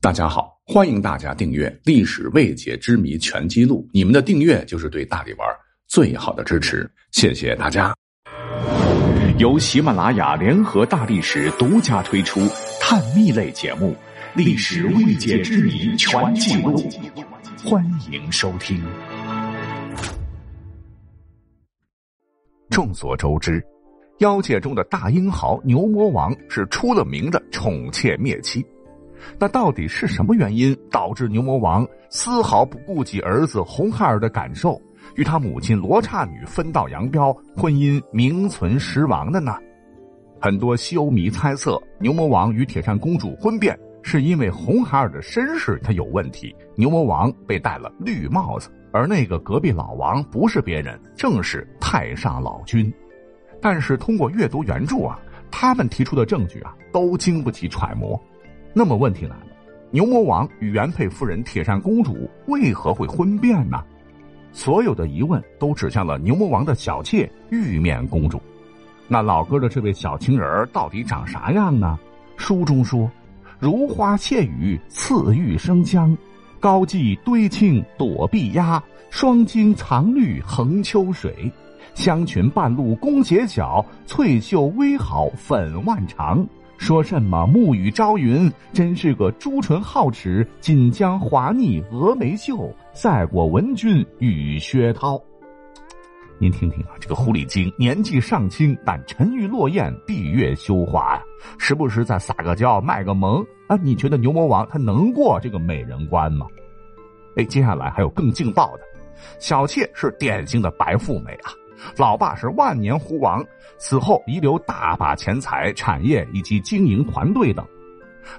大家好，欢迎大家订阅《历史未解之谜全记录》，你们的订阅就是对大力丸最好的支持，谢谢大家。由喜马拉雅联合大历史独家推出探秘类节目《历史未解之谜全记录》，欢迎收听。众所周知，妖界中的大英豪牛魔王是出了名的宠妾灭妻。那到底是什么原因导致牛魔王丝毫不顾及儿子红孩儿的感受，与他母亲罗刹女分道扬镳，婚姻名存实亡的呢？很多修迷猜测，牛魔王与铁扇公主婚变是因为红孩儿的身世他有问题，牛魔王被戴了绿帽子，而那个隔壁老王不是别人，正是太上老君。但是通过阅读原著啊，他们提出的证据啊，都经不起揣摩。那么问题来了，牛魔王与原配夫人铁扇公主为何会婚变呢？所有的疑问都指向了牛魔王的小妾玉面公主。那老哥的这位小情人到底长啥样呢？书中说：“如花窃雨，次玉生香，高髻堆青躲碧鸭，双睛藏绿横秋水，香裙半露弓斜角，翠袖微好粉腕长。”说什么暮雨朝云，真是个朱唇皓齿、锦江华腻峨眉秀，赛过文君与薛涛。您听听啊，这个狐狸精年纪尚轻，但沉鱼落雁、闭月羞花呀，时不时再撒个娇、卖个萌啊！你觉得牛魔王他能过这个美人关吗？哎，接下来还有更劲爆的，小妾是典型的白富美啊。老爸是万年狐王，死后遗留大把钱财、产业以及经营团队等。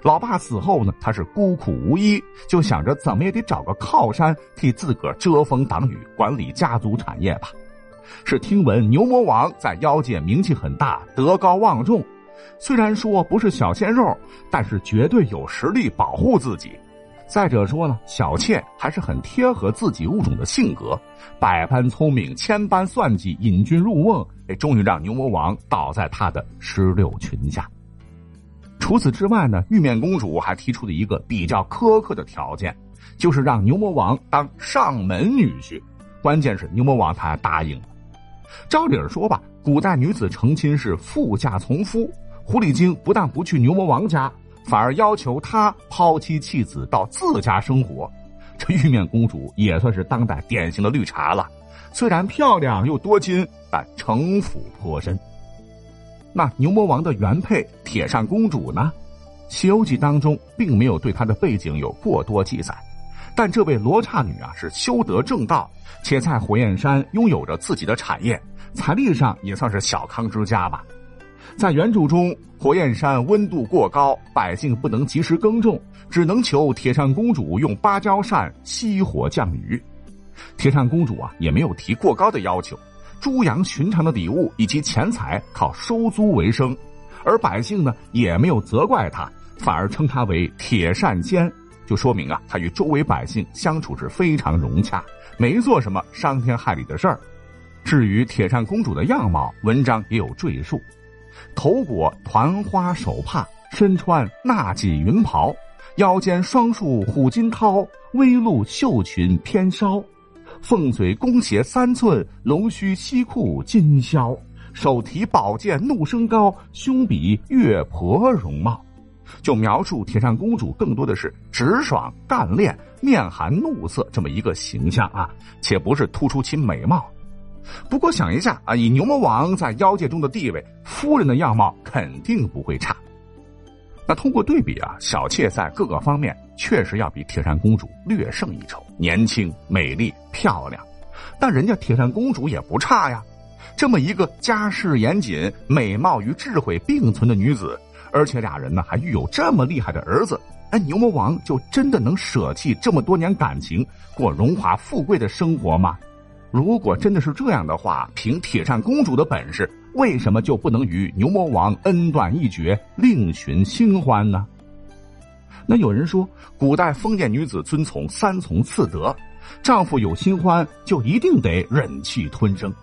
老爸死后呢，他是孤苦无依，就想着怎么也得找个靠山替自个儿遮风挡雨，管理家族产业吧。是听闻牛魔王在妖界名气很大，德高望重，虽然说不是小鲜肉，但是绝对有实力保护自己。再者说呢，小妾还是很贴合自己物种的性格，百般聪明，千般算计，引君入瓮，终于让牛魔王倒在他的石榴裙下。除此之外呢，玉面公主还提出了一个比较苛刻的条件，就是让牛魔王当上门女婿。关键是牛魔王他答应了。照理说吧，古代女子成亲是妇嫁从夫，狐狸精不但不去牛魔王家。反而要求他抛妻弃子到自家生活，这玉面公主也算是当代典型的绿茶了。虽然漂亮又多金，但城府颇深。那牛魔王的原配铁扇公主呢？《西游记》当中并没有对她的背景有过多记载，但这位罗刹女啊是修得正道，且在火焰山拥有着自己的产业，财力上也算是小康之家吧。在原著中，火焰山温度过高，百姓不能及时耕种，只能求铁扇公主用芭蕉扇熄火降雨。铁扇公主啊，也没有提过高的要求，猪羊寻常的礼物以及钱财靠收租为生，而百姓呢，也没有责怪她，反而称她为铁扇仙，就说明啊，她与周围百姓相处是非常融洽，没做什么伤天害理的事儿。至于铁扇公主的样貌，文章也有赘述。头裹团花手帕，身穿纳锦云袍，腰间双束虎金绦，微露绣裙偏稍，凤嘴弓斜三寸，龙须西裤金绡，手提宝剑怒声高，胸比月婆容貌。就描述铁扇公主更多的是直爽干练、面含怒色这么一个形象啊，且不是突出其美貌。不过想一下啊，以牛魔王在妖界中的地位，夫人的样貌肯定不会差。那通过对比啊，小妾在各个方面确实要比铁扇公主略胜一筹，年轻、美丽、漂亮。但人家铁扇公主也不差呀，这么一个家世严谨、美貌与智慧并存的女子，而且俩人呢还育有这么厉害的儿子，哎，牛魔王就真的能舍弃这么多年感情，过荣华富贵的生活吗？如果真的是这样的话，凭铁扇公主的本事，为什么就不能与牛魔王恩断义绝，另寻新欢呢？那有人说，古代封建女子遵从三从四德，丈夫有新欢就一定得忍气吞声。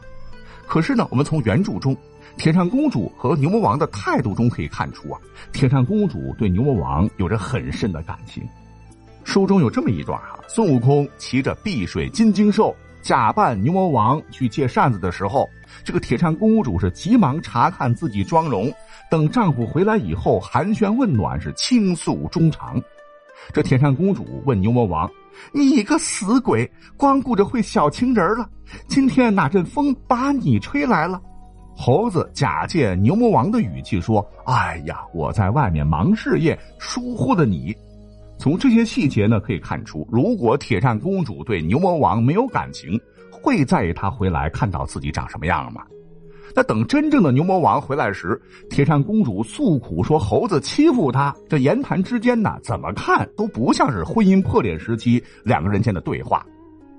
可是呢，我们从原著中铁扇公主和牛魔王的态度中可以看出啊，铁扇公主对牛魔王有着很深的感情，书中有这么一段啊，孙悟空骑着碧水金睛兽，假扮牛魔王去借扇子的时候，这个铁扇公主是急忙查看自己妆容，等丈夫回来以后寒暄问暖，是倾诉衷肠。这铁扇公主问牛魔王：“你个死鬼，光顾着会小情人了，今天哪阵风把你吹来了？”猴子假借牛魔王的语气说：“哎呀，我在外面忙事业，疏忽了你。”从这些细节呢，可以看出，如果铁扇公主对牛魔王没有感情，会在意他回来看到自己长什么样吗？那等真正的牛魔王回来时，铁扇公主诉苦说猴子欺负她，这言谈之间呢，怎么看都不像是婚姻破裂时期两个人间的对话。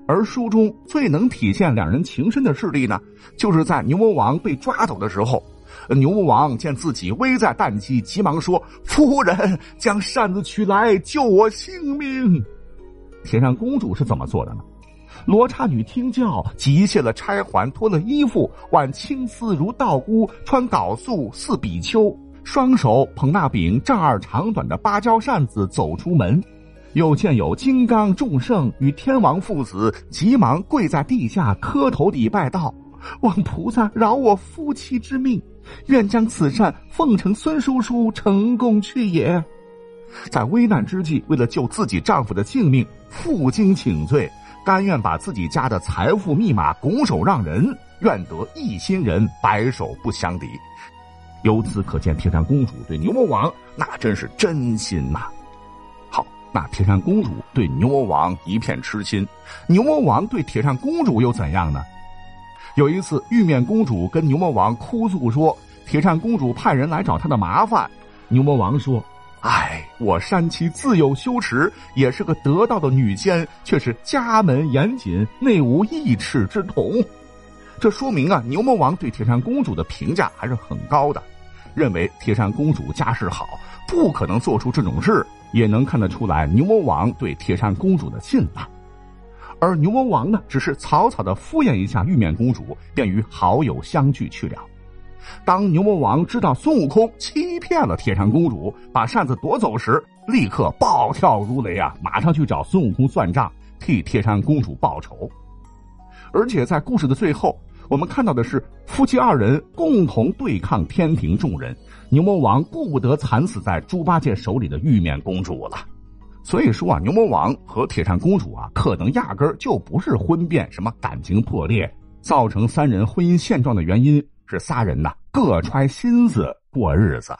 而书中最能体现两人情深的事例呢，就是在牛魔王被抓走的时候。牛魔王见自己危在旦夕，急忙说：“夫人，将扇子取来，救我性命。”铁扇公主是怎么做的呢？罗刹女听教，急卸了钗环，脱了衣服，挽青丝如道姑，穿缟素似比丘，双手捧那柄丈二长短的芭蕉扇子走出门。又见有金刚众圣与天王父子，急忙跪在地下磕头礼拜道：“望菩萨饶我夫妻之命。”愿将此扇奉承孙叔叔成功去也。在危难之际，为了救自己丈夫的性命，负荆请罪，甘愿把自己家的财富密码拱手让人，愿得一心人，白首不相离。由此可见，铁扇公主对牛魔王那真是真心呐。好，那铁扇公主对牛魔王一片痴心，牛魔王对铁扇公主又怎样呢？有一次，玉面公主跟牛魔王哭诉说，铁扇公主派人来找她的麻烦。牛魔王说：“哎，我山妻自有羞耻，也是个得道的女仙，却是家门严谨，内无一尺之童。”这说明啊，牛魔王对铁扇公主的评价还是很高的，认为铁扇公主家世好，不可能做出这种事。也能看得出来，牛魔王对铁扇公主的信赖。而牛魔王呢，只是草草的敷衍一下玉面公主，便与好友相聚去了。当牛魔王知道孙悟空欺骗了铁扇公主，把扇子夺走时，立刻暴跳如雷啊！马上去找孙悟空算账，替铁扇公主报仇。而且在故事的最后，我们看到的是夫妻二人共同对抗天庭众人，牛魔王顾不得惨死在猪八戒手里的玉面公主了。所以说啊，牛魔王和铁扇公主啊，可能压根儿就不是婚变，什么感情破裂，造成三人婚姻现状的原因是仨人呐各揣心思过日子。